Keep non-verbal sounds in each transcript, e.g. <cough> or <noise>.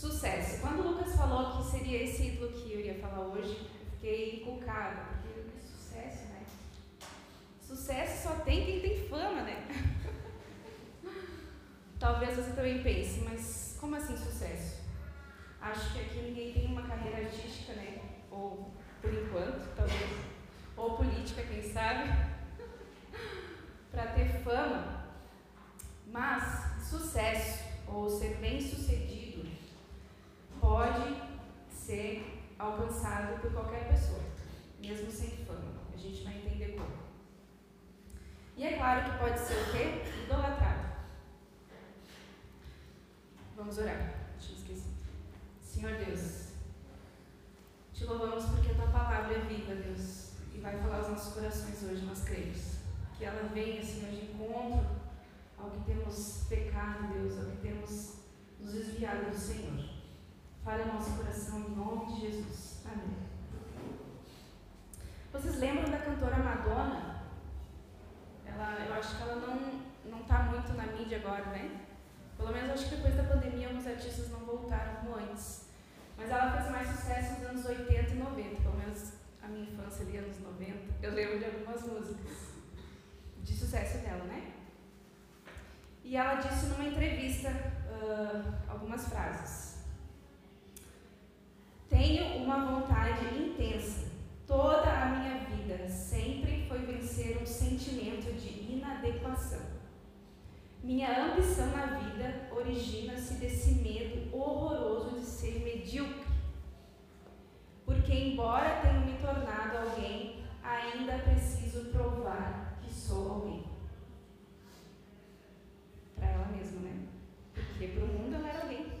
Sucesso. Quando o Lucas falou que seria esse ídolo que eu ia falar hoje, eu fiquei inculcada, porque sucesso, né? Sucesso só tem quem tem fama, né? <laughs> Talvez você também pense, mas como assim sucesso? Acho que aqui ninguém tem uma carreira artística, né? Ou por enquanto, talvez. Ou política, quem sabe? <laughs> Para ter fama. Mas sucesso, ou ser bem sucedido, pode ser alcançado por qualquer pessoa, mesmo sem fama. A gente vai entender como. E é claro que pode ser o quê? Idolatrado. Vamos orar. Tinha esquecido. Senhor Deus, te louvamos porque a tua palavra é viva, Deus, e vai falar aos nossos corações hoje, nós cremos. Que ela venha, Senhor, de encontro ao que temos pecado, Deus, ao que temos nos desviado do Senhor. Fale ao nosso coração em nome de Jesus. Amém. Vocês lembram da cantora Madonna? Ela, eu acho que ela não está muito na mídia agora, né? Pelo menos acho que depois da pandemia alguns artistas não voltaram como antes. Mas ela fez mais sucesso nos anos 80 e 90, pelo menos a minha infância ali, anos 90. Eu lembro de algumas músicas de sucesso dela, né? E ela disse numa entrevista uh, algumas frases. Tenho uma vontade intensa. Toda a minha vida sempre foi vencer um sentimento de inadequação. Minha ambição na vida origina-se desse medo horroroso de ser medíocre. Porque, embora tenha me tornado alguém, ainda preciso provar que sou alguém. Para ela mesma, né? Porque para o mundo ela era alguém.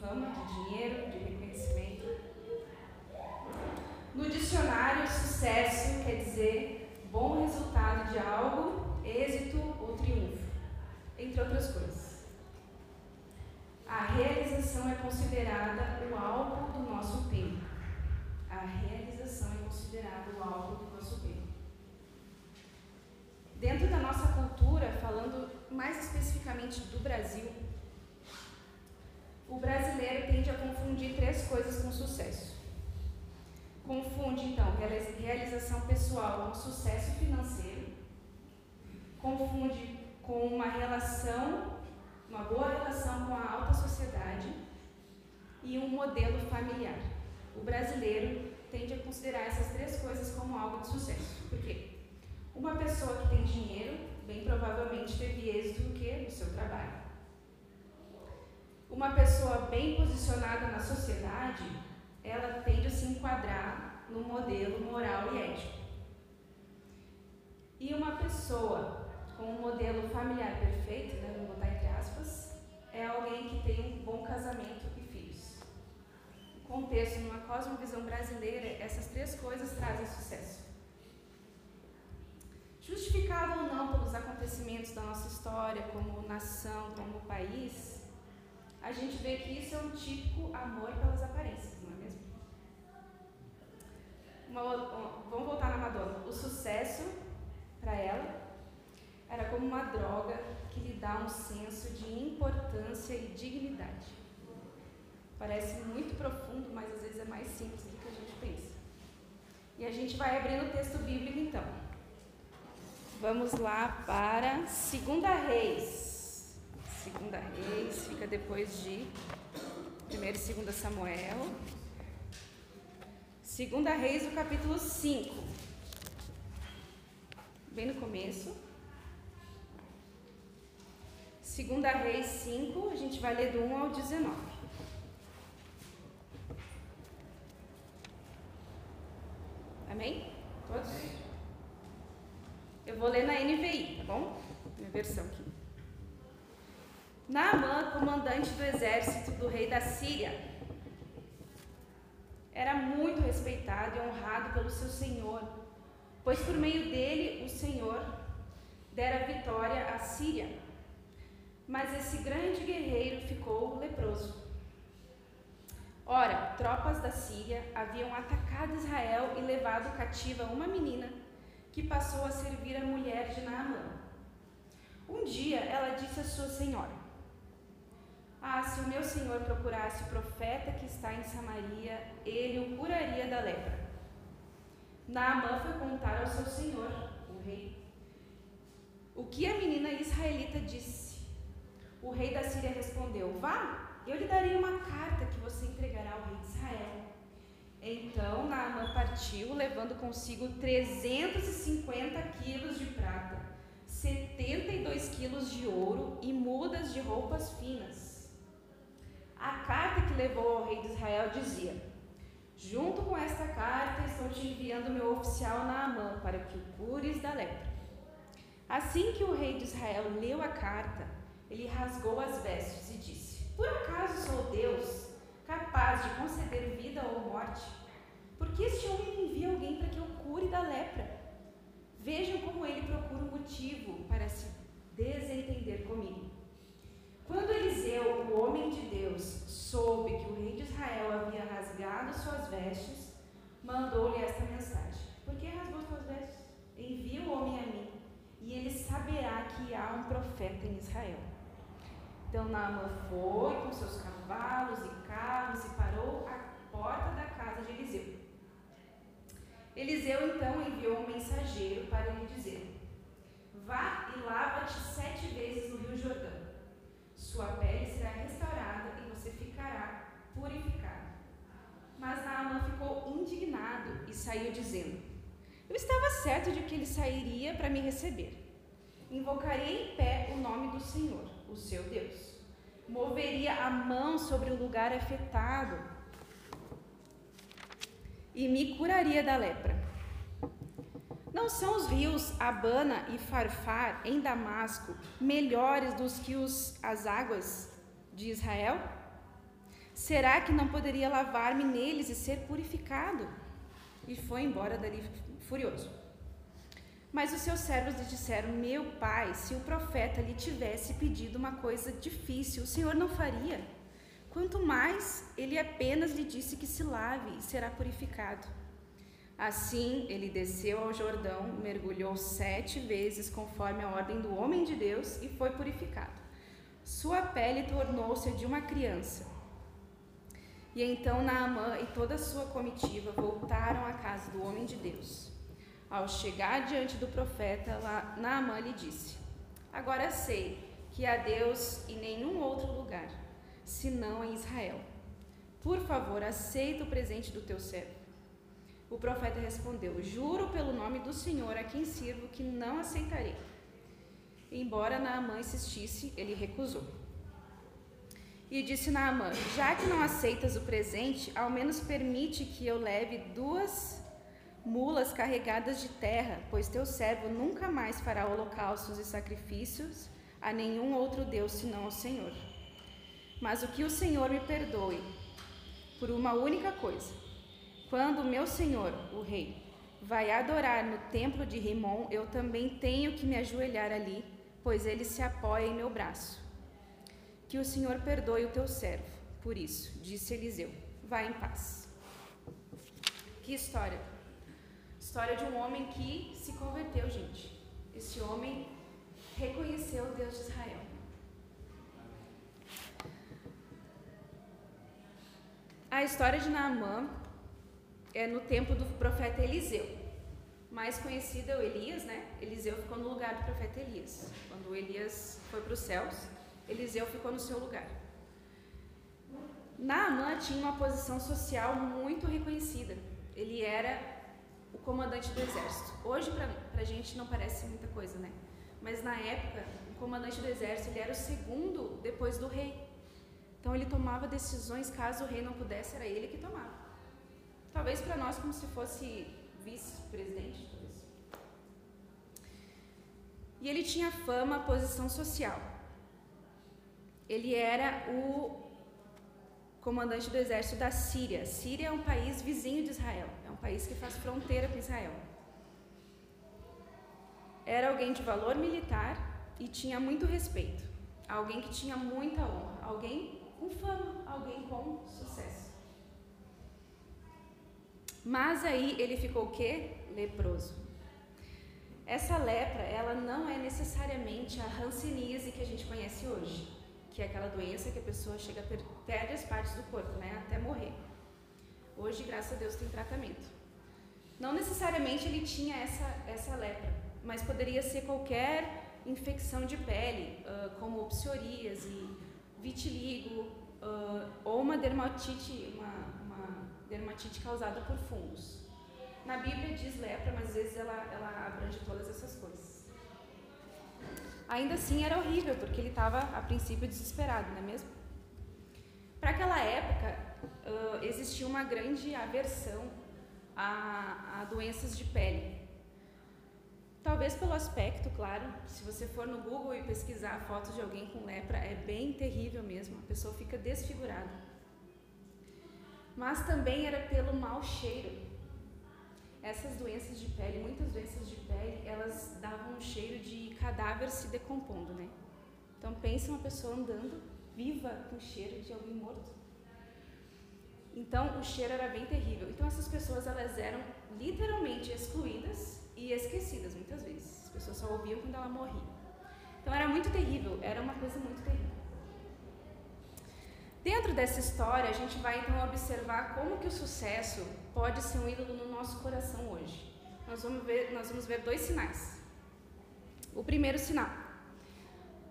Fama, de dinheiro, de reconhecimento. No dicionário, sucesso quer dizer bom resultado de algo, êxito ou triunfo entre outras coisas. A realização é considerada o alvo do nosso tempo. A realização é considerada o alvo do nosso tempo. Dentro da nossa cultura, falando mais especificamente do Brasil, o brasileiro tende a confundir três coisas com sucesso. Confunde, então, realização pessoal com sucesso financeiro. Confunde com uma relação, uma boa relação com a alta sociedade e um modelo familiar. O brasileiro tende a considerar essas três coisas como algo de sucesso. Por quê? Uma pessoa que tem dinheiro, bem provavelmente teve êxito no que? No seu trabalho. Uma pessoa bem posicionada na sociedade, ela tende a se enquadrar no modelo moral e ético. E uma pessoa com um modelo familiar perfeito, né, vou botar entre aspas, é alguém que tem um bom casamento e filhos. No contexto, numa cosmovisão brasileira, essas três coisas trazem sucesso. Justificado ou não pelos acontecimentos da nossa história, como nação, como país, a gente vê que isso é um típico amor pelas aparências, não é mesmo? Uma, vamos voltar na Madonna. O sucesso para ela era como uma droga que lhe dá um senso de importância e dignidade. Parece muito profundo, mas às vezes é mais simples do que a gente pensa. E a gente vai abrindo o texto bíblico então. Vamos lá para Segunda Reis. Segunda Reis fica depois de 1 e 2 Samuel. Segunda Reis, o capítulo 5. Bem no começo. Segunda Reis 5, a gente vai ler do 1 ao 19. Amém? Todos? Eu vou ler na NVI, tá bom? Minha versão aqui. Naamã, comandante do exército do rei da Síria, era muito respeitado e honrado pelo seu senhor, pois por meio dele o Senhor dera vitória à Síria mas esse grande guerreiro ficou leproso. Ora, tropas da Síria haviam atacado Israel e levado cativa uma menina que passou a servir a mulher de Naamã. Um dia ela disse à sua senhora: Ah, se o meu senhor procurasse o profeta que está em Samaria, ele o curaria da lepra. Naamã foi contar ao seu senhor, o rei, o que a menina israelita disse. O rei da Síria respondeu: Vá, eu lhe darei uma carta que você entregará ao rei de Israel. Então Naamã partiu, levando consigo 350 quilos de prata, 72 quilos de ouro e mudas de roupas finas. A carta que levou ao rei de Israel dizia: Junto com esta carta estou te enviando meu oficial Naamã para que o cures da lepra. Assim que o rei de Israel leu a carta, ele rasgou as vestes e disse: Por acaso sou Deus capaz de conceder vida ou morte? Porque este homem me envia alguém para que eu cure da lepra. Vejam como ele procura um motivo para se desentender comigo. Quando Eliseu, o homem de Deus, soube que o rei de Israel havia rasgado suas vestes, mandou-lhe esta mensagem: Por que rasgou suas vestes? Envia o homem a mim, e ele saberá que há um profeta em Israel. Então Naamã foi com seus cavalos e carros e parou à porta da casa de Eliseu. Eliseu então enviou um mensageiro para lhe dizer: Vá e lava-te sete vezes no Rio Jordão. Sua pele será restaurada e você ficará purificado. Mas Naamã ficou indignado e saiu dizendo: Eu estava certo de que ele sairia para me receber. Invocaria em pé o nome do Senhor o seu Deus. Moveria a mão sobre o lugar afetado e me curaria da lepra. Não são os rios Abana e Farfar em Damasco melhores dos que os, as águas de Israel? Será que não poderia lavar-me neles e ser purificado? E foi embora dali furioso. Mas os seus servos lhe disseram: Meu pai, se o profeta lhe tivesse pedido uma coisa difícil, o senhor não faria. Quanto mais, ele apenas lhe disse que se lave e será purificado. Assim, ele desceu ao Jordão, mergulhou sete vezes conforme a ordem do homem de Deus e foi purificado. Sua pele tornou-se de uma criança. E então Naamã e toda a sua comitiva voltaram à casa do homem de Deus. Ao chegar diante do profeta, Naamã lhe disse: Agora sei que há Deus em nenhum outro lugar, senão em Israel. Por favor, aceita o presente do teu servo. O profeta respondeu: Juro pelo nome do Senhor a quem sirvo que não aceitarei. Embora Naamã insistisse, ele recusou. E disse Naamã: Já que não aceitas o presente, ao menos permite que eu leve duas mulas carregadas de terra, pois teu servo nunca mais fará holocaustos e sacrifícios a nenhum outro Deus senão ao Senhor. Mas o que o Senhor me perdoe, por uma única coisa: quando meu Senhor, o Rei, vai adorar no templo de Rimon, eu também tenho que me ajoelhar ali, pois ele se apoia em meu braço. Que o Senhor perdoe o teu servo. Por isso, disse Eliseu: vá em paz. Que história! História de um homem que se converteu, gente. Esse homem reconheceu o Deus de Israel. A história de Naamã é no tempo do profeta Eliseu. Mais conhecido é o Elias, né? Eliseu ficou no lugar do profeta Elias. Quando Elias foi para os céus, Eliseu ficou no seu lugar. Naamã tinha uma posição social muito reconhecida. Ele era o comandante do exército. Hoje, para a gente, não parece muita coisa, né? Mas na época, o comandante do exército ele era o segundo depois do rei. Então ele tomava decisões caso o rei não pudesse, era ele que tomava. Talvez para nós como se fosse vice-presidente. E ele tinha fama, posição social. Ele era o comandante do exército da Síria. Síria é um país vizinho de Israel, é um país que faz fronteira com Israel. Era alguém de valor militar e tinha muito respeito. Alguém que tinha muita honra, alguém com fama, alguém com sucesso. Mas aí ele ficou o quê? Leproso. Essa lepra, ela não é necessariamente a hanseníase que a gente conhece hoje. que é aquela doença que a pessoa chega a per perde as partes do corpo, né, até morrer. Hoje, graças a Deus, tem tratamento. Não necessariamente ele tinha essa essa lepra, mas poderia ser qualquer infecção de pele, como psoríase, vitiligo ou uma dermatite, uma dermatite causada por fungos. Na Bíblia diz lepra, mas às vezes ela, ela abrange todas essas coisas. Ainda assim era horrível, porque ele estava a princípio desesperado, não é mesmo? Para aquela época uh, existia uma grande aversão a, a doenças de pele. Talvez pelo aspecto, claro. Se você for no Google e pesquisar fotos de alguém com lepra, é bem terrível mesmo. A pessoa fica desfigurada. Mas também era pelo mau cheiro. Essas doenças de pele, muitas doenças de pele, elas davam um cheiro de cadáver se decompondo, né? Então pensa uma pessoa andando viva com cheiro de alguém morto. Então o cheiro era bem terrível. Então essas pessoas elas eram literalmente excluídas e esquecidas muitas vezes. As pessoas só ouviam quando ela morria. Então era muito terrível, era uma coisa muito terrível. Dentro dessa história, a gente vai então observar como que o sucesso pode ser um ídolo no nosso coração hoje. Nós vamos ver, nós vamos ver dois sinais. O primeiro sinal.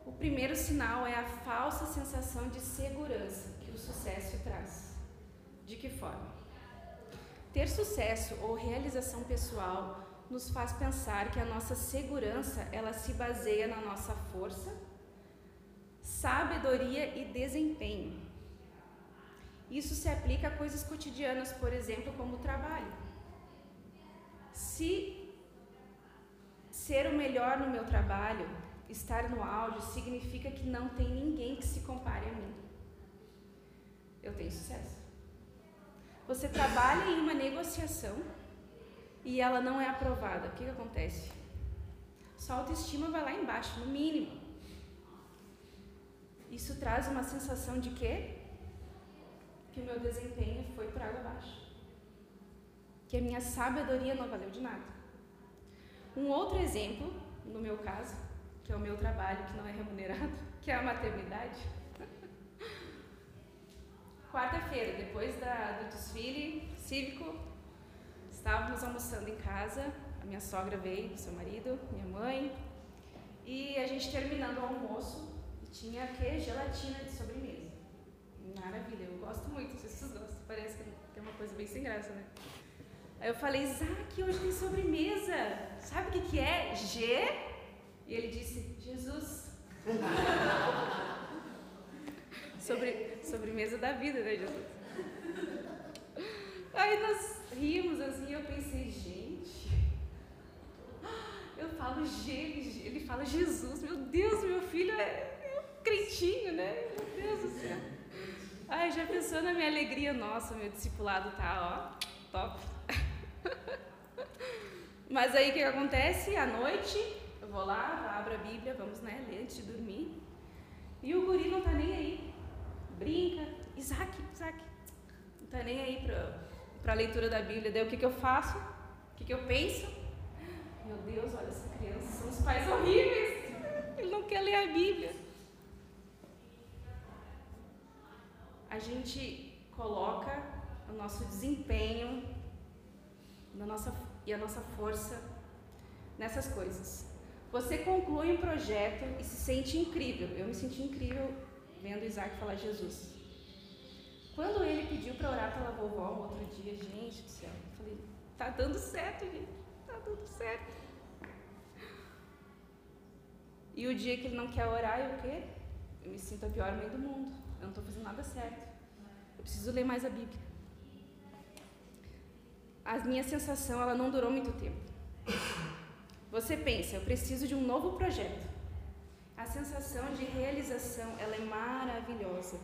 O primeiro sinal é a falsa sensação de segurança que o sucesso traz. De que forma? Ter sucesso ou realização pessoal nos faz pensar que a nossa segurança ela se baseia na nossa força, sabedoria e desempenho. Isso se aplica a coisas cotidianas, por exemplo, como o trabalho. Se ser o melhor no meu trabalho, estar no áudio, significa que não tem ninguém que se compare a mim. Eu tenho sucesso. Você trabalha em uma negociação e ela não é aprovada, o que, que acontece? Sua autoestima vai lá embaixo, no mínimo. Isso traz uma sensação de quê? Que o meu desempenho foi por água abaixo. Que a minha sabedoria não valeu de nada. Um outro exemplo, no meu caso, que é o meu trabalho que não é remunerado, <laughs> que é a maternidade. <laughs> Quarta-feira, depois da, do desfile cívico, Estávamos almoçando em casa, a minha sogra veio, seu marido, minha mãe, e a gente terminando o almoço, tinha que gelatina de sobremesa. Maravilha, gosto muito, não sei se vocês gostam, parece que é uma coisa bem sem graça, né? Aí eu falei, Isaac, hoje tem sobremesa, sabe o que, que é? G? E ele disse, Jesus. <laughs> Sobre, sobremesa da vida, né, Jesus? Aí nós rimos assim, eu pensei, gente, eu falo G, ele fala Jesus, meu Deus, meu filho é, é um crentinho, né? Meu Deus do céu. Ai, já pensou na minha alegria? Nossa, meu discipulado tá, ó, top. <laughs> Mas aí o que acontece? À noite, eu vou lá, abro a Bíblia, vamos, né, ler antes de dormir. E o guri não tá nem aí. Brinca, Isaac, Isaac. Não tá nem aí pra, para a leitura da Bíblia. Daí o que, que eu faço? O que, que eu penso? Meu Deus, olha essa criança, são os pais horríveis. <laughs> Ele não quer ler a Bíblia. A gente coloca o nosso desempenho na nossa, e a nossa força nessas coisas. Você conclui um projeto e se sente incrível. Eu me senti incrível vendo Isaac falar Jesus. Quando ele pediu para orar pela vovó um outro dia, gente do céu, eu falei, tá dando certo, gente, tá dando certo. E o dia que ele não quer orar, eu o quê? Eu me sinto a pior mãe do mundo. Eu não estou fazendo nada certo. Eu preciso ler mais a Bíblia. A minha sensação, ela não durou muito tempo. Você pensa, eu preciso de um novo projeto. A sensação de realização, ela é maravilhosa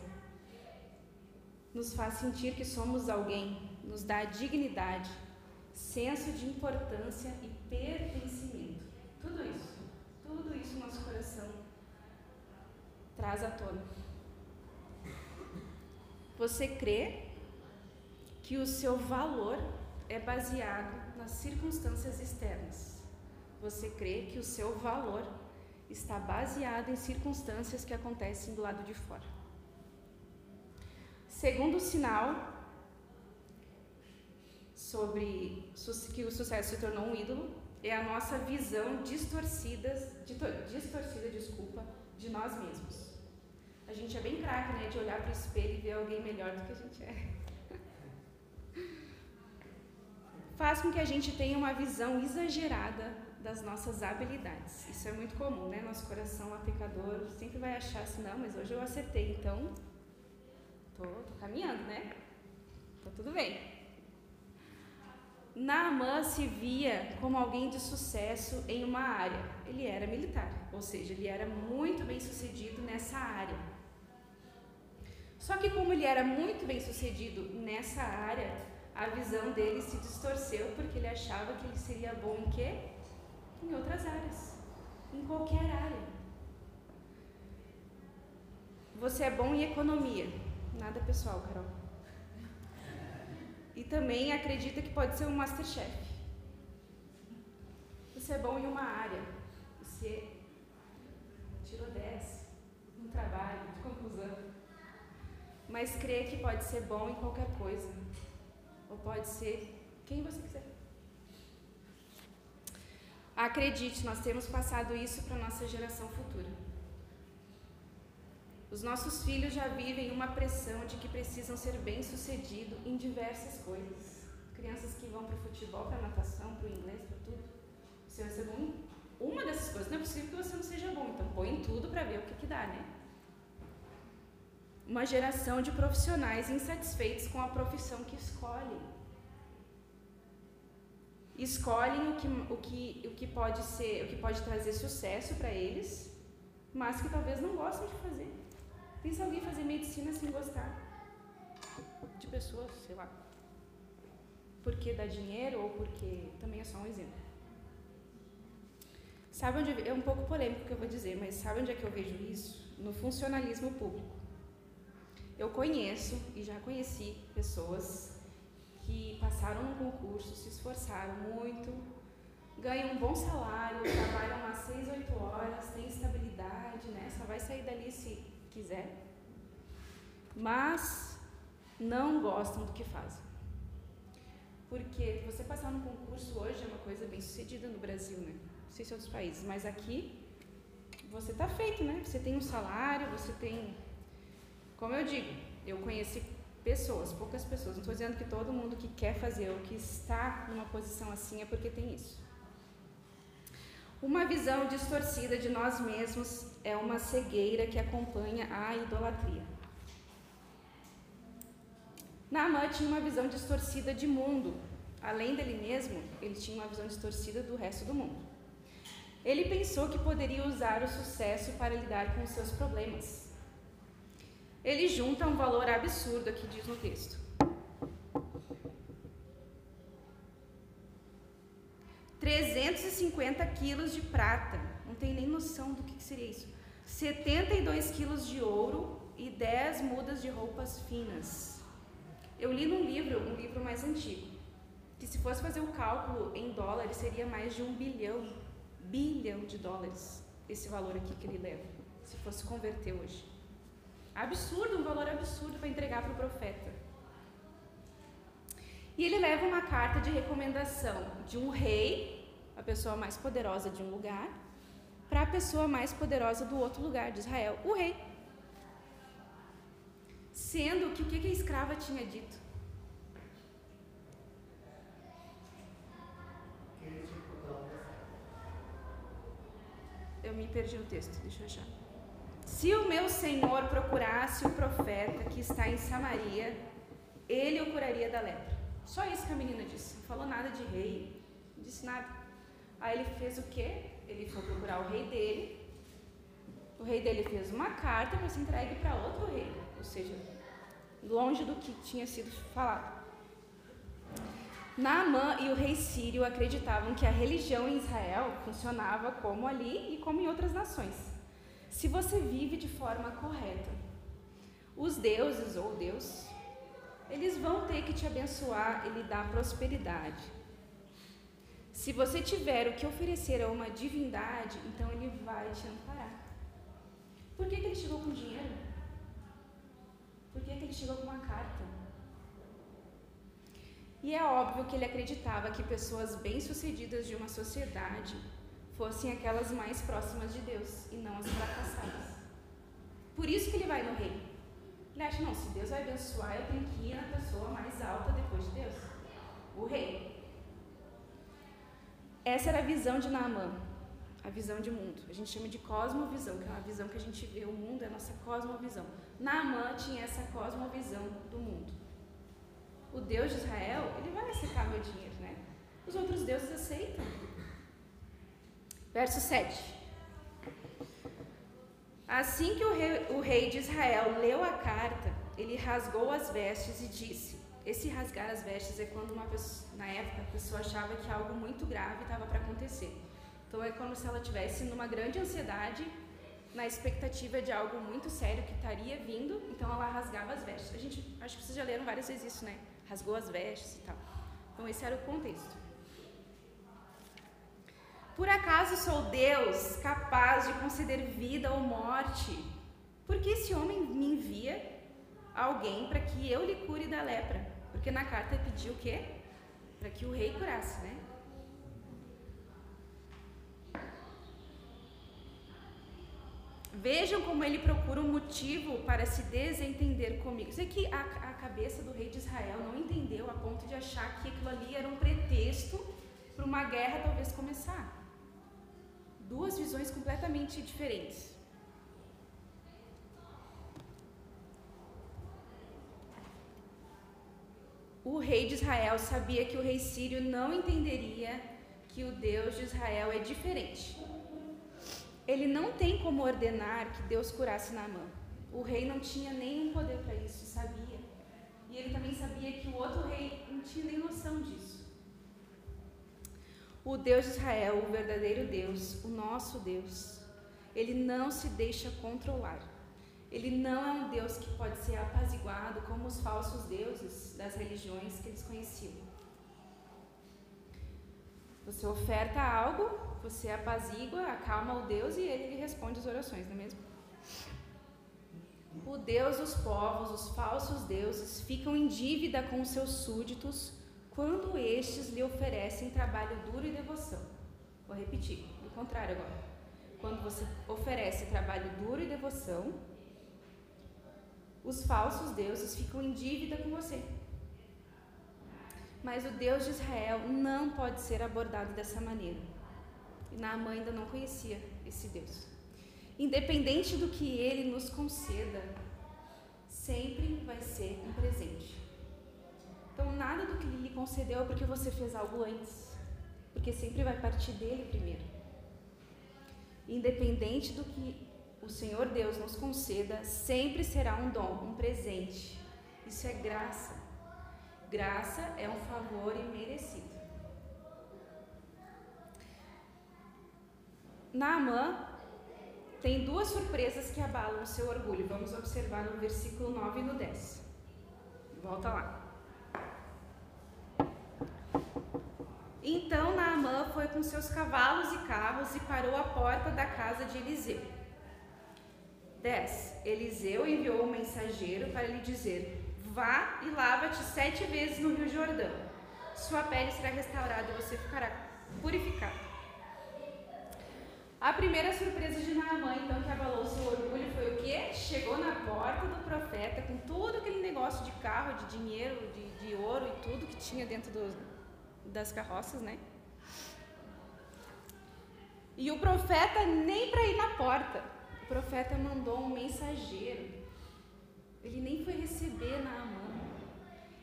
nos faz sentir que somos alguém, nos dá dignidade, senso de importância e pertencimento. Tudo isso, tudo isso nosso coração traz à tona. Você crê que o seu valor é baseado nas circunstâncias externas. Você crê que o seu valor está baseado em circunstâncias que acontecem do lado de fora. Segundo sinal sobre que o sucesso se tornou um ídolo é a nossa visão distorcida, distorcida, desculpa, de nós mesmos. A gente é bem craque, né, de olhar para o espelho e ver alguém melhor do que a gente é. <laughs> Faz com que a gente tenha uma visão exagerada das nossas habilidades. Isso é muito comum, né? Nosso coração lá pecador sempre vai achar assim, não, mas hoje eu acertei, então tô, tô caminhando, né? Tá tudo bem. Naamã se via como alguém de sucesso em uma área. Ele era militar, ou seja, ele era muito bem sucedido nessa área. Só que como ele era muito bem sucedido nessa área, a visão dele se distorceu porque ele achava que ele seria bom em quê? Em outras áreas, em qualquer área. Você é bom em economia. Nada pessoal, Carol e também acredita que pode ser um masterchef. Você é bom em uma área, você tirou 10 no trabalho, mas crê que pode ser bom em qualquer coisa, ou pode ser quem você quiser. Acredite, nós temos passado isso para a nossa geração futura. Os nossos filhos já vivem uma pressão de que precisam ser bem-sucedidos em diversas coisas. Crianças que vão para o futebol, para natação, para o inglês, para tudo. Você vai ser bom em uma dessas coisas. Não é possível que você não seja bom. Então põe em tudo para ver o que, que dá, né? Uma geração de profissionais insatisfeitos com a profissão que escolhem. Escolhem o que, o que, o que pode ser, o que pode trazer sucesso para eles, mas que talvez não gostem de fazer. Pensa alguém fazer medicina sem gostar de pessoas, sei lá. Porque dá dinheiro ou porque também é só um exemplo. Sabe onde é um pouco polêmico o que eu vou dizer, mas sabe onde é que eu vejo isso? No funcionalismo público. Eu conheço e já conheci pessoas que passaram no concurso, se esforçaram muito, ganham um bom salário, trabalham umas 6, 8 horas, têm estabilidade, né? Só vai sair dali se quiser, mas não gostam do que fazem. Porque você passar no concurso hoje é uma coisa bem sucedida no Brasil, né? Não sei se outros países, mas aqui você está feito, né? Você tem um salário, você tem. Como eu digo, eu conheci pessoas, poucas pessoas, não estou dizendo que todo mundo que quer fazer ou que está numa posição assim é porque tem isso. Uma visão distorcida de nós mesmos é uma cegueira que acompanha a idolatria. Naamã tinha uma visão distorcida de mundo. Além dele mesmo, ele tinha uma visão distorcida do resto do mundo. Ele pensou que poderia usar o sucesso para lidar com os seus problemas. Ele junta um valor absurdo aqui, diz no texto. 350 quilos de prata. Não tem nem noção do que, seria isso. 72 quilos de ouro e 10 mudas de roupas finas. Eu li num livro, um livro mais antigo, que se fosse fazer o cálculo em dólares seria mais de um bilhão, bilhão de dólares, esse valor aqui que ele leva, se fosse converter hoje. Absurdo, um valor absurdo para entregar para o profeta. E ele leva uma carta de recomendação de um rei, a pessoa mais poderosa de um lugar, para a pessoa mais poderosa do outro lugar, de Israel, o rei. Sendo que o que a escrava tinha dito? Eu me perdi no texto, deixa eu achar. Se o meu senhor procurasse o profeta que está em Samaria, ele o curaria da lepra. Só isso que a menina disse. Não falou nada de rei, não disse nada. Aí ele fez o quê? ele foi procurar o rei dele. O rei dele fez uma carta ser entregue para outro rei, ou seja, longe do que tinha sido falado. Naamã e o rei sírio acreditavam que a religião em Israel funcionava como ali e como em outras nações. Se você vive de forma correta, os deuses ou Deus, eles vão ter que te abençoar e lhe dar prosperidade. Se você tiver o que oferecer a uma divindade, então ele vai te amparar. Por que, que ele chegou com dinheiro? Por que, que ele chegou com uma carta? E é óbvio que ele acreditava que pessoas bem-sucedidas de uma sociedade fossem aquelas mais próximas de Deus e não as fracassadas. Por isso que ele vai no rei. Ele acha, não, se Deus vai abençoar, eu tenho que ir na pessoa mais alta depois de Deus. O rei. Essa era a visão de Naamã, a visão de mundo. A gente chama de cosmovisão, que é uma visão que a gente vê o mundo, é a nossa cosmovisão. Naamã tinha essa cosmovisão do mundo. O Deus de Israel, ele vai aceitar meu dinheiro, né? Os outros deuses aceitam. Verso 7. Assim que o rei, o rei, de Israel leu a carta, ele rasgou as vestes e disse: Esse rasgar as vestes é quando uma pessoa, na época, a pessoa achava que algo muito grave estava para acontecer. Então é como se ela tivesse numa grande ansiedade, na expectativa de algo muito sério que estaria vindo, então ela rasgava as vestes. A gente, acho que vocês já leram várias vezes isso, né? Rasgou as vestes e tal. Então esse era o contexto. Por acaso sou Deus capaz de conceder vida ou morte? Porque esse homem me envia alguém para que eu lhe cure da lepra? Porque na carta pediu o quê? Para que o rei curasse, né? Vejam como ele procura um motivo para se desentender comigo. Isso aqui a, a cabeça do rei de Israel não entendeu a ponto de achar que aquilo ali era um pretexto para uma guerra talvez começar duas visões completamente diferentes. O rei de Israel sabia que o rei sírio não entenderia que o Deus de Israel é diferente. Ele não tem como ordenar que Deus curasse Naamã. O rei não tinha nenhum poder para isso, sabia. E ele também sabia que o outro rei não tinha nem noção disso. O Deus de Israel, o verdadeiro Deus, o nosso Deus, ele não se deixa controlar. Ele não é um Deus que pode ser apaziguado como os falsos deuses das religiões que eles conheciam. Você oferta algo, você apazigua, acalma o Deus e ele lhe responde as orações, não é mesmo? O Deus dos povos, os falsos deuses, ficam em dívida com os seus súditos quando estes lhe oferecem trabalho duro e devoção. Vou repetir, o contrário agora. Quando você oferece trabalho duro e devoção, os falsos deuses ficam em dívida com você. Mas o Deus de Israel não pode ser abordado dessa maneira. E Naamã ainda não conhecia esse Deus. Independente do que ele nos conceda, sempre vai ser um presente. Então, nada do que ele lhe concedeu é porque você fez algo antes, porque sempre vai partir dele primeiro. Independente do que o Senhor Deus nos conceda, sempre será um dom, um presente. Isso é graça. Graça é um favor imerecido. Naamã tem duas surpresas que abalam o seu orgulho. Vamos observar no versículo 9 e no 10. Volta lá. Então Naamã foi com seus cavalos e carros e parou à porta da casa de Eliseu. 10. Eliseu enviou um mensageiro para lhe dizer: Vá e lava-te sete vezes no Rio Jordão. Sua pele será restaurada e você ficará purificado. A primeira surpresa de Naamã, então, que abalou seu orgulho foi o quê? Chegou na porta do profeta com todo aquele negócio de carro, de dinheiro, de, de ouro e tudo que tinha dentro do, das carroças, né? E o profeta nem para ir na porta. O profeta mandou um mensageiro. Ele nem foi receber na mão.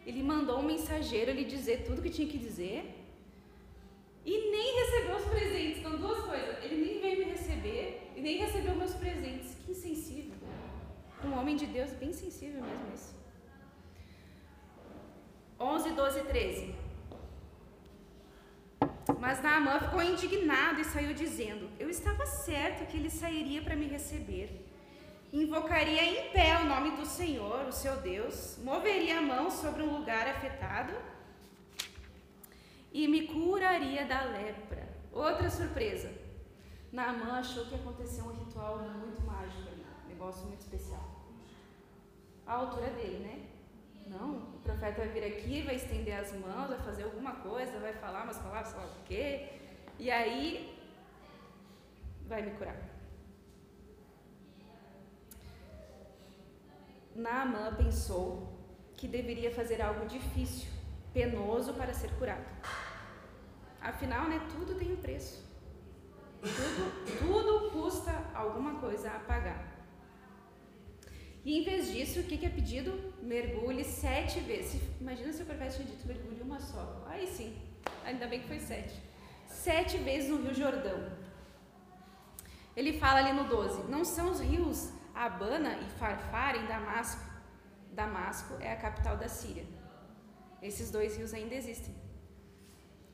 Ele mandou um mensageiro lhe dizer tudo que tinha que dizer. E nem recebeu os presentes. Então, duas coisas. Ele nem veio me receber e nem recebeu meus presentes. Que insensível. Um homem de Deus bem sensível mesmo isso. 11, 12 e 13. Mas Naamã ficou indignado e saiu dizendo: Eu estava certo que ele sairia para me receber. Invocaria em pé o nome do Senhor, o seu Deus, moveria a mão sobre um lugar afetado e me curaria da lepra. Outra surpresa. Naamã achou que ia acontecer um ritual muito mágico ali, um negócio muito especial. A altura dele, né? Não, o profeta vai vir aqui, vai estender as mãos, vai fazer alguma coisa, vai falar umas palavras, sei lá o quê, e aí vai me curar. Naamã pensou que deveria fazer algo difícil, penoso para ser curado. Afinal, né, tudo tem um preço. Tudo, tudo custa alguma coisa a pagar. E em vez disso, o que, que é pedido? Mergulhe sete vezes. Imagina se o profeta tinha dito mergulhe uma só. Aí sim, ainda bem que foi sete. Sete vezes no Rio Jordão. Ele fala ali no 12: Não são os rios Abana e Farfar em Damasco. Damasco é a capital da Síria. Esses dois rios ainda existem.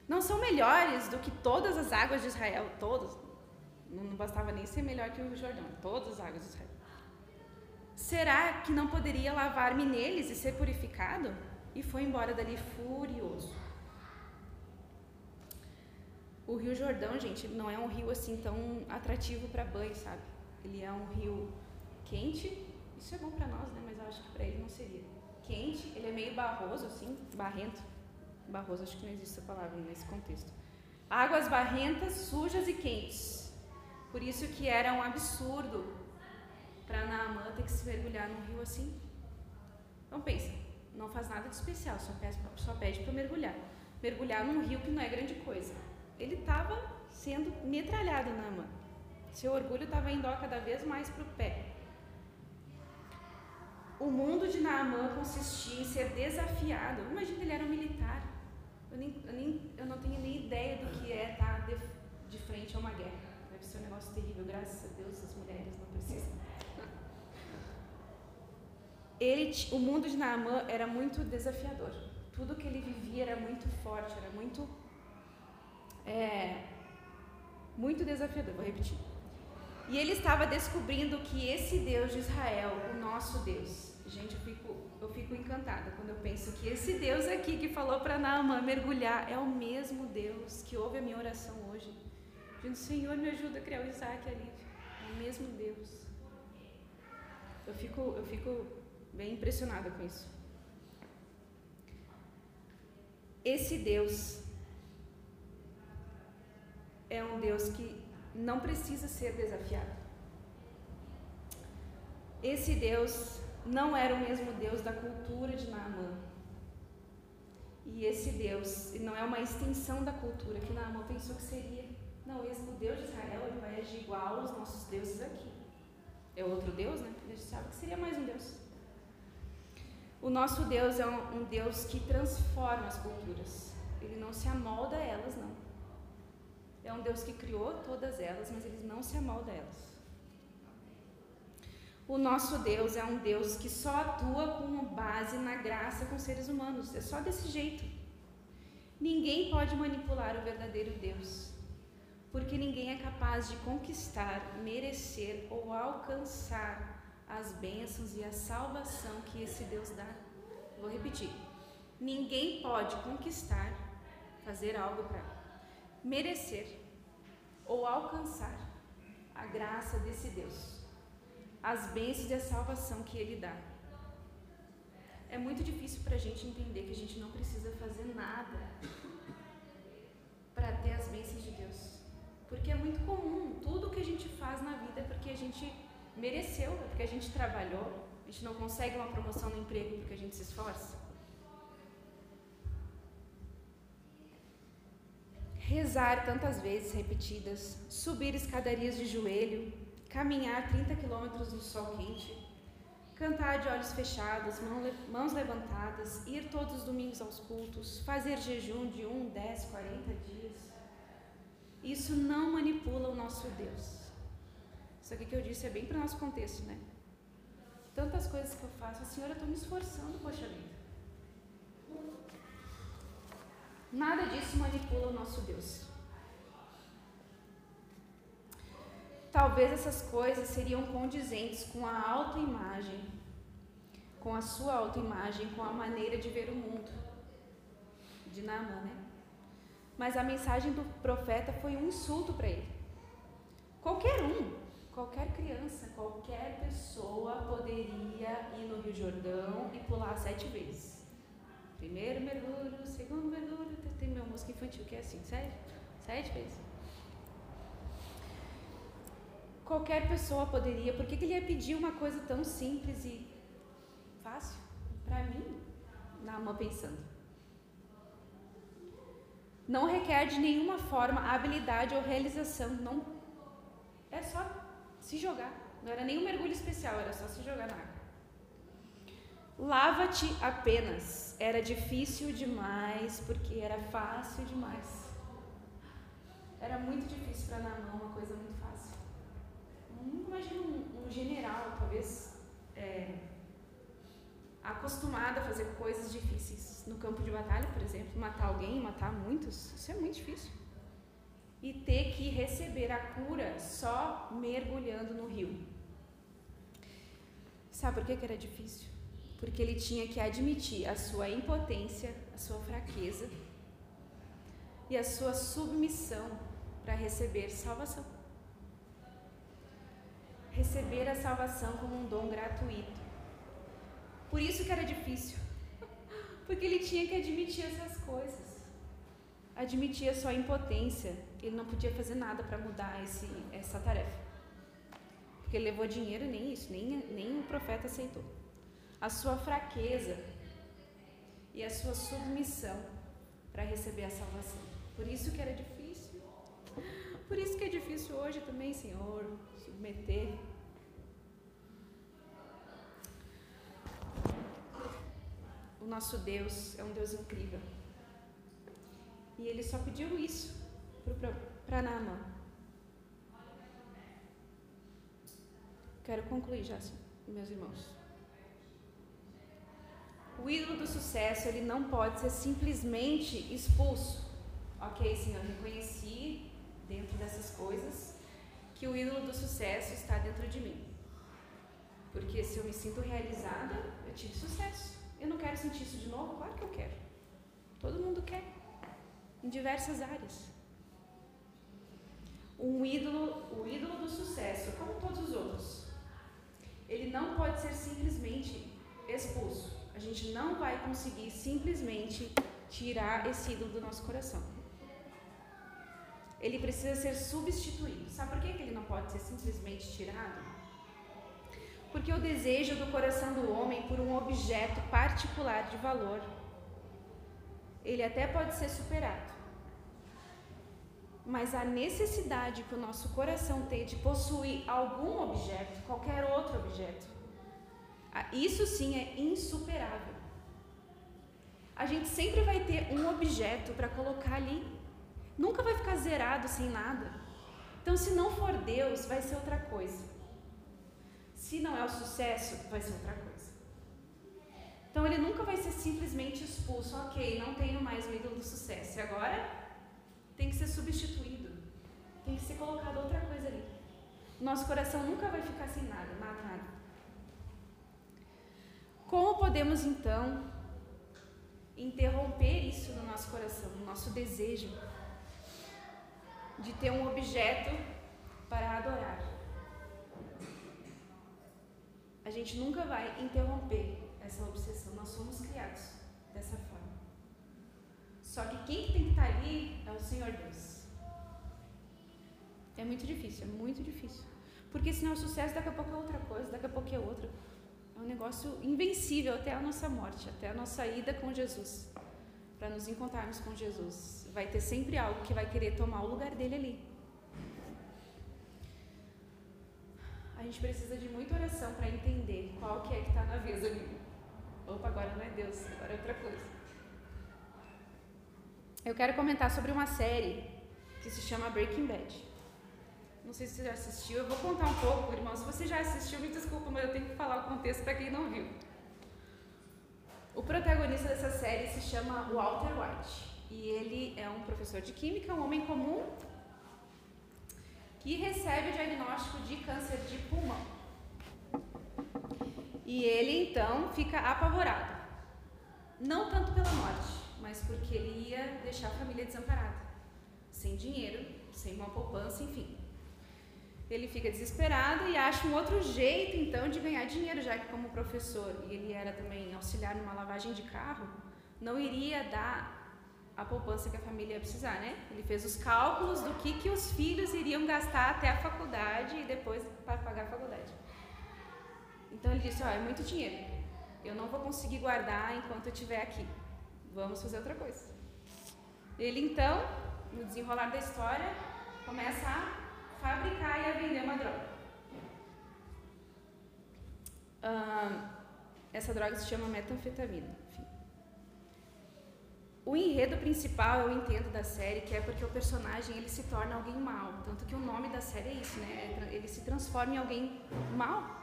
Não são melhores do que todas as águas de Israel, todos. Não bastava nem ser melhor que o Rio Jordão, todas as águas de Israel. Será que não poderia lavar-me neles e ser purificado? E foi embora dali furioso. O Rio Jordão, gente, não é um rio assim tão atrativo para banho, sabe? Ele é um rio quente. Isso é bom para nós, né? Mas eu acho que para ele não seria. Quente, ele é meio barroso, assim, barrento. Barroso, acho que não existe essa palavra nesse contexto. Águas barrentas, sujas e quentes. Por isso que era um absurdo para Naamã ter que se mergulhar num rio assim. Então pensa, não faz nada de especial, só pede, só pede para mergulhar. Mergulhar num rio que não é grande coisa. Ele estava sendo metralhado, Naamã. Seu orgulho estava indo cada vez mais para o pé. O mundo de Naamã consistia em ser desafiado. Imagina, ele era um militar. Eu, nem, eu, nem, eu não tenho nem ideia do que é estar de, de frente a uma guerra. Deve ser um negócio terrível. Graças a Deus, as mulheres não precisam. Ele, o mundo de Naamã era muito desafiador. Tudo que ele vivia era muito forte, era muito. É, muito desafiador. Vou repetir. E ele estava descobrindo que esse Deus de Israel, o nosso Deus, gente, eu fico, eu fico encantada quando eu penso que esse Deus aqui que falou para Naamã mergulhar é o mesmo Deus que ouve a minha oração hoje. Dizendo, Senhor, me ajuda a criar o Isaac ali. É o mesmo Deus. Eu fico, eu fico bem impressionada com isso. Esse Deus é um Deus que não precisa ser desafiado. Esse Deus não era o mesmo Deus da cultura de Naamã. E esse Deus não é uma extensão da cultura que Naamã pensou que seria. Não, esse, o Deus de Israel ele vai agir igual aos nossos deuses aqui. É outro Deus, né? Ele sabe que seria mais um Deus. O nosso Deus é um, um Deus que transforma as culturas. Ele não se amolda a elas, não. É um Deus que criou todas elas, mas ele não se amolda a elas. O nosso Deus é um Deus que só atua com base na graça com seres humanos. É só desse jeito. Ninguém pode manipular o verdadeiro Deus, porque ninguém é capaz de conquistar, merecer ou alcançar as bênçãos e a salvação que esse Deus dá. Vou repetir. Ninguém pode conquistar, fazer algo para merecer ou alcançar a graça desse Deus, as bênçãos e a salvação que Ele dá. É muito difícil para a gente entender que a gente não precisa fazer nada para ter as bênçãos de Deus. Porque é muito comum, tudo que a gente faz na vida é porque a gente mereceu, é porque a gente trabalhou, a gente não consegue uma promoção no emprego porque a gente se esforça. rezar tantas vezes repetidas, subir escadarias de joelho, caminhar 30 quilômetros no sol quente, cantar de olhos fechados, mãos levantadas, ir todos os domingos aos cultos, fazer jejum de 1, 10, 40 dias. Isso não manipula o nosso Deus. Isso aqui que eu disse é bem para o nosso contexto, né? Tantas coisas que eu faço, Senhor, eu estou me esforçando, poxa vida. Nada disso manipula o nosso Deus. Talvez essas coisas seriam condizentes com a autoimagem, com a sua autoimagem, com a maneira de ver o mundo de Naamã, né? Mas a mensagem do profeta foi um insulto para ele. Qualquer um, qualquer criança, qualquer pessoa poderia ir no Rio Jordão e pular sete vezes. Primeiro mergulho, segundo mergulho, tem meu música infantil que é assim, sete, sete vezes. Qualquer pessoa poderia, por que, que ele ia pedir uma coisa tão simples e fácil? Para mim, na mão pensando. Não requer de nenhuma forma habilidade ou realização, não é só se jogar. Não era nenhum mergulho especial, era só se jogar na água. Lava-te apenas. Era difícil demais, porque era fácil demais. Era muito difícil para Naamã, uma coisa muito fácil. Imagina um, um general, talvez é, acostumado a fazer coisas difíceis no campo de batalha, por exemplo, matar alguém, matar muitos, isso é muito difícil. E ter que receber a cura só mergulhando no rio. Sabe por que, que era difícil? Porque ele tinha que admitir a sua impotência, a sua fraqueza e a sua submissão para receber salvação receber a salvação como um dom gratuito. Por isso que era difícil. <laughs> Porque ele tinha que admitir essas coisas. Admitir a sua impotência. Ele não podia fazer nada para mudar esse, essa tarefa. Porque ele levou dinheiro nem isso, nem, nem o profeta aceitou. A sua fraqueza e a sua submissão para receber a salvação. Por isso que era difícil. Por isso que é difícil hoje também, Senhor, submeter o nosso Deus é um Deus incrível. E ele só pediu isso para Naamã. Quero concluir já, meus irmãos. O ídolo do sucesso, ele não pode ser simplesmente expulso. Ok, Senhor, reconheci dentro dessas coisas que o ídolo do sucesso está dentro de mim. Porque se eu me sinto realizada, eu tive sucesso. Eu não quero sentir isso de novo? Claro que eu quero. Todo mundo quer. Em diversas áreas. Um ídolo, o ídolo do sucesso, como todos os outros, ele não pode ser simplesmente expulso. A gente não vai conseguir simplesmente tirar esse ídolo do nosso coração. Ele precisa ser substituído. Sabe por que ele não pode ser simplesmente tirado? Porque o desejo do coração do homem por um objeto particular de valor, ele até pode ser superado. Mas a necessidade que o nosso coração tem de possuir algum objeto, qualquer outro objeto, isso sim é insuperável. A gente sempre vai ter um objeto para colocar ali. Nunca vai ficar zerado sem nada. Então, se não for Deus, vai ser outra coisa. Se não é o sucesso, vai ser outra coisa. Então ele nunca vai ser simplesmente expulso, ok, não tenho mais o ídolo do sucesso. E agora tem que ser substituído. Tem que ser colocado outra coisa ali. Nosso coração nunca vai ficar sem nada, nada, nada. Como podemos então interromper isso no nosso coração, no nosso desejo de ter um objeto para adorar? a gente nunca vai interromper essa obsessão. Nós somos criados dessa forma. Só que quem tem que estar ali é o Senhor Deus. É muito difícil, é muito difícil. Porque senão o sucesso daqui a pouco é outra coisa, daqui a pouco é outra. É um negócio invencível até a nossa morte, até a nossa ida com Jesus. Para nos encontrarmos com Jesus. Vai ter sempre algo que vai querer tomar o lugar dele ali. a gente precisa de muita oração para entender qual que é que está na vez ali. Opa, agora não é Deus, agora é outra coisa. Eu quero comentar sobre uma série que se chama Breaking Bad. Não sei se você já assistiu, eu vou contar um pouco, irmão. Se você já assistiu, me desculpa, mas eu tenho que falar o contexto para quem não viu. O protagonista dessa série se chama Walter White e ele é um professor de química, um homem comum que recebe o diagnóstico de câncer de pulmão. E ele então fica apavorado. Não tanto pela morte, mas porque ele ia deixar a família desamparada. sem dinheiro, sem uma poupança, enfim. Ele fica desesperado e acha um outro jeito então de ganhar dinheiro, já que como professor e ele era também auxiliar numa lavagem de carro, não iria dar a poupança que a família ia precisar, né? Ele fez os cálculos do que, que os filhos iriam gastar até a faculdade e depois para pagar a faculdade. Então ele disse: Ó, oh, é muito dinheiro. Eu não vou conseguir guardar enquanto eu estiver aqui. Vamos fazer outra coisa. Ele então, no desenrolar da história, começa a fabricar e a vender uma droga. Essa droga se chama metanfetamina. O enredo principal eu entendo da série que é porque o personagem ele se torna alguém mal, tanto que o nome da série é isso, né? Ele se transforma em alguém mal.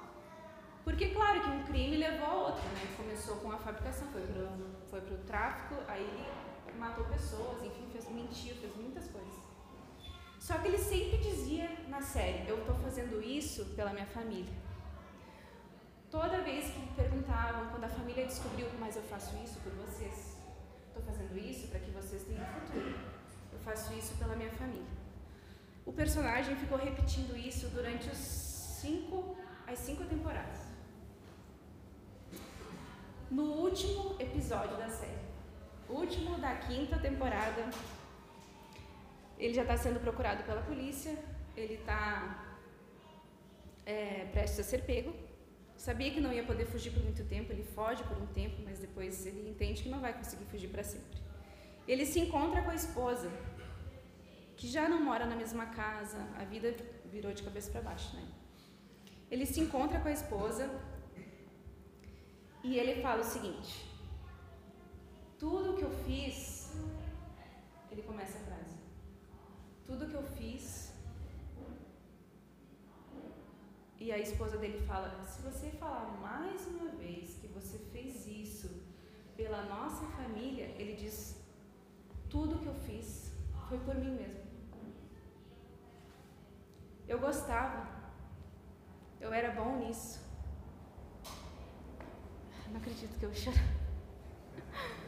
Porque claro que um crime levou a outro, né? Começou com a fabricação, foi pro, foi pro tráfico, aí matou pessoas, enfim, fez mentiu, fez muitas coisas. Só que ele sempre dizia na série, eu estou fazendo isso pela minha família. Toda vez que perguntavam, quando a família descobriu, mas eu faço isso por vocês estou fazendo isso para que vocês tenham futuro. Eu faço isso pela minha família. O personagem ficou repetindo isso durante os cinco, as cinco temporadas. No último episódio da série, último da quinta temporada, ele já está sendo procurado pela polícia, ele está é, prestes a ser pego. Sabia que não ia poder fugir por muito tempo, ele foge por um tempo, mas depois ele entende que não vai conseguir fugir para sempre. Ele se encontra com a esposa, que já não mora na mesma casa, a vida virou de cabeça para baixo, né? Ele se encontra com a esposa e ele fala o seguinte: Tudo que eu fiz, ele começa a frase. Tudo que eu fiz E a esposa dele fala: se você falar mais uma vez que você fez isso pela nossa família, ele diz: tudo que eu fiz foi por mim mesmo. Eu gostava, eu era bom nisso. Não acredito que eu choro. <laughs>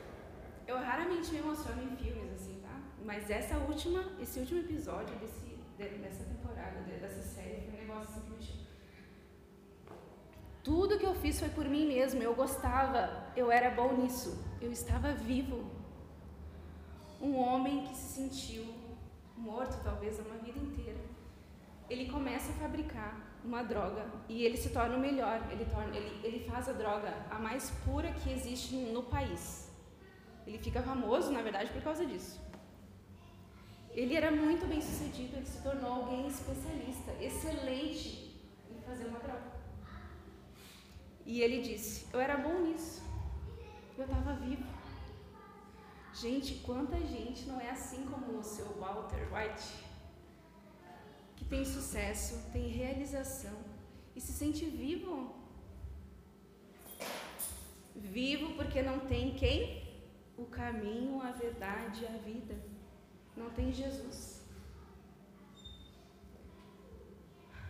Eu raramente me emociono em filmes assim, tá? Mas essa última, esse último episódio desse, dessa temporada, dessa série, foi um negócio assim que me chama. Tudo que eu fiz foi por mim mesmo. Eu gostava, eu era bom nisso. Eu estava vivo. Um homem que se sentiu morto, talvez, uma vida inteira. Ele começa a fabricar uma droga e ele se torna o melhor. Ele, torna, ele, ele faz a droga a mais pura que existe no país. Ele fica famoso, na verdade, por causa disso. Ele era muito bem sucedido, ele se tornou alguém especialista, excelente em fazer uma droga. E ele disse: Eu era bom nisso. Eu estava vivo. Gente, quanta gente não é assim como o seu Walter White, que tem sucesso, tem realização e se sente vivo. Vivo porque não tem quem? O caminho, a verdade, a vida. Não tem Jesus.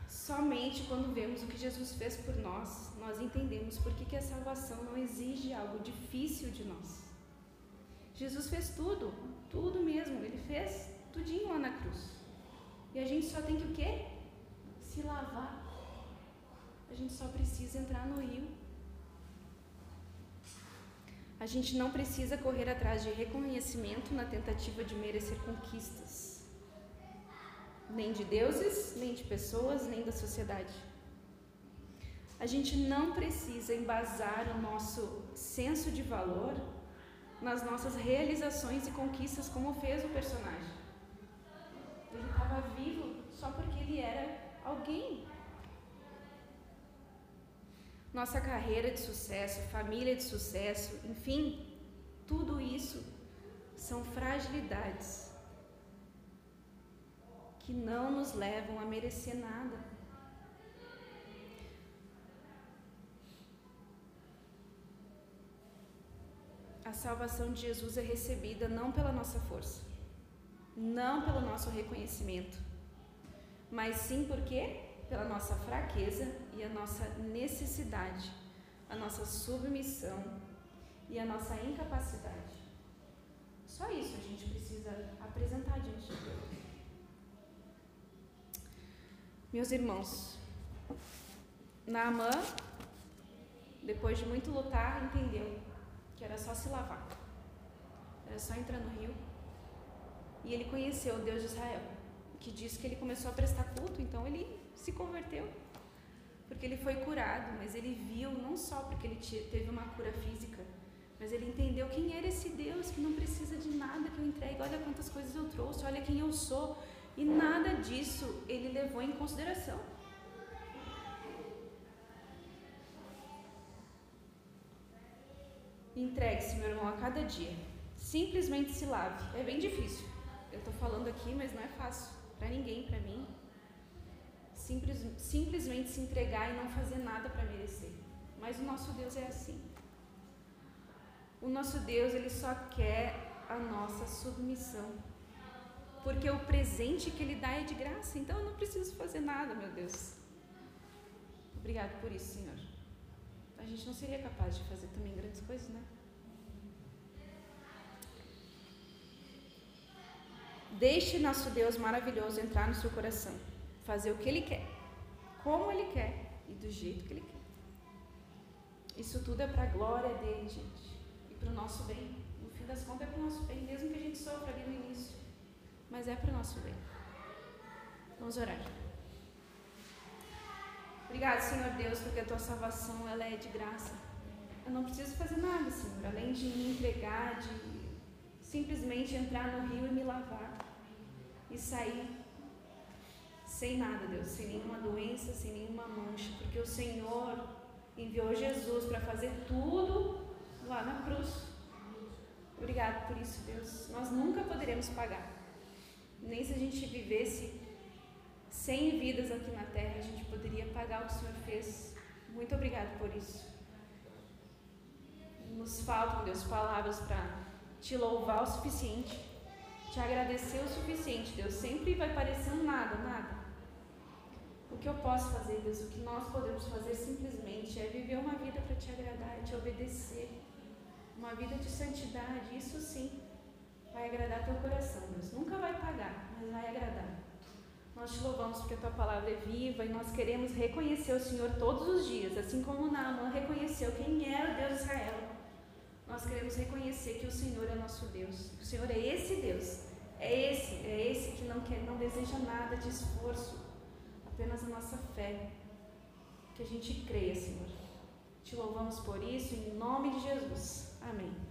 Somente quando vemos o que Jesus fez por nós, nós entendemos por que, que a salvação não exige algo difícil de nós. Jesus fez tudo, tudo mesmo, ele fez tudinho lá na cruz. E a gente só tem que o quê? Se lavar. A gente só precisa entrar no rio. A gente não precisa correr atrás de reconhecimento na tentativa de merecer conquistas nem de deuses, nem de pessoas, nem da sociedade. A gente não precisa embasar o nosso senso de valor nas nossas realizações e conquistas, como fez o personagem. Ele estava vivo só porque ele era alguém. Nossa carreira de sucesso, família de sucesso, enfim, tudo isso são fragilidades que não nos levam a merecer nada. A salvação de Jesus é recebida não pela nossa força, não pelo nosso reconhecimento, mas sim porque pela nossa fraqueza e a nossa necessidade, a nossa submissão e a nossa incapacidade. Só isso a gente precisa apresentar diante de Deus. Meus irmãos, Naamã, depois de muito lutar, entendeu que era só se lavar. Era só entrar no rio. E ele conheceu o Deus de Israel, que diz que ele começou a prestar culto, então ele se converteu. Porque ele foi curado, mas ele viu não só porque ele teve uma cura física, mas ele entendeu quem era esse Deus que não precisa de nada que eu entregue. Olha quantas coisas eu trouxe, olha quem eu sou. E nada disso ele levou em consideração. Entregue-se, meu irmão, a cada dia. Simplesmente se lave. É bem difícil. Eu estou falando aqui, mas não é fácil. Para ninguém, para mim. Simples, simplesmente se entregar e não fazer nada para merecer. Mas o nosso Deus é assim. O nosso Deus, ele só quer a nossa submissão. Porque o presente que ele dá é de graça, então eu não preciso fazer nada, meu Deus. Obrigado por isso, Senhor. A gente não seria capaz de fazer também grandes coisas, né? Deixe nosso Deus maravilhoso entrar no seu coração, fazer o que Ele quer, como Ele quer e do jeito que Ele quer. Isso tudo é para a glória dele, gente para o nosso bem. No fim das contas, é para o nosso bem, mesmo que a gente sofra ali no início. Mas é para o nosso bem. Vamos orar. Obrigado, Senhor Deus, porque a tua salvação ela é de graça. Eu não preciso fazer nada, Senhor, além de me entregar, de simplesmente entrar no rio e me lavar e sair sem nada, Deus, sem nenhuma doença, sem nenhuma mancha, porque o Senhor enviou Jesus para fazer tudo lá na cruz. Obrigado por isso, Deus. Nós nunca poderemos pagar. Nem se a gente vivesse 100 vidas aqui na terra, a gente poderia pagar o que o Senhor fez. Muito obrigado por isso. Nos faltam, Deus, palavras para te louvar o suficiente, te agradecer o suficiente, Deus. Sempre vai parecer um nada, nada. O que eu posso fazer, Deus, o que nós podemos fazer simplesmente é viver uma vida para te agradar, é te obedecer uma vida de santidade, isso sim vai agradar teu coração, Deus. Nunca vai pagar, mas vai agradar. Nós te louvamos porque a tua palavra é viva e nós queremos reconhecer o Senhor todos os dias, assim como Naamã reconheceu quem era o Deus de Israel. Nós queremos reconhecer que o Senhor é nosso Deus. O Senhor é esse Deus. É esse, é esse que não quer, não deseja nada de esforço, apenas a nossa fé. Que a gente creia, Senhor. Te louvamos por isso em nome de Jesus. Amém.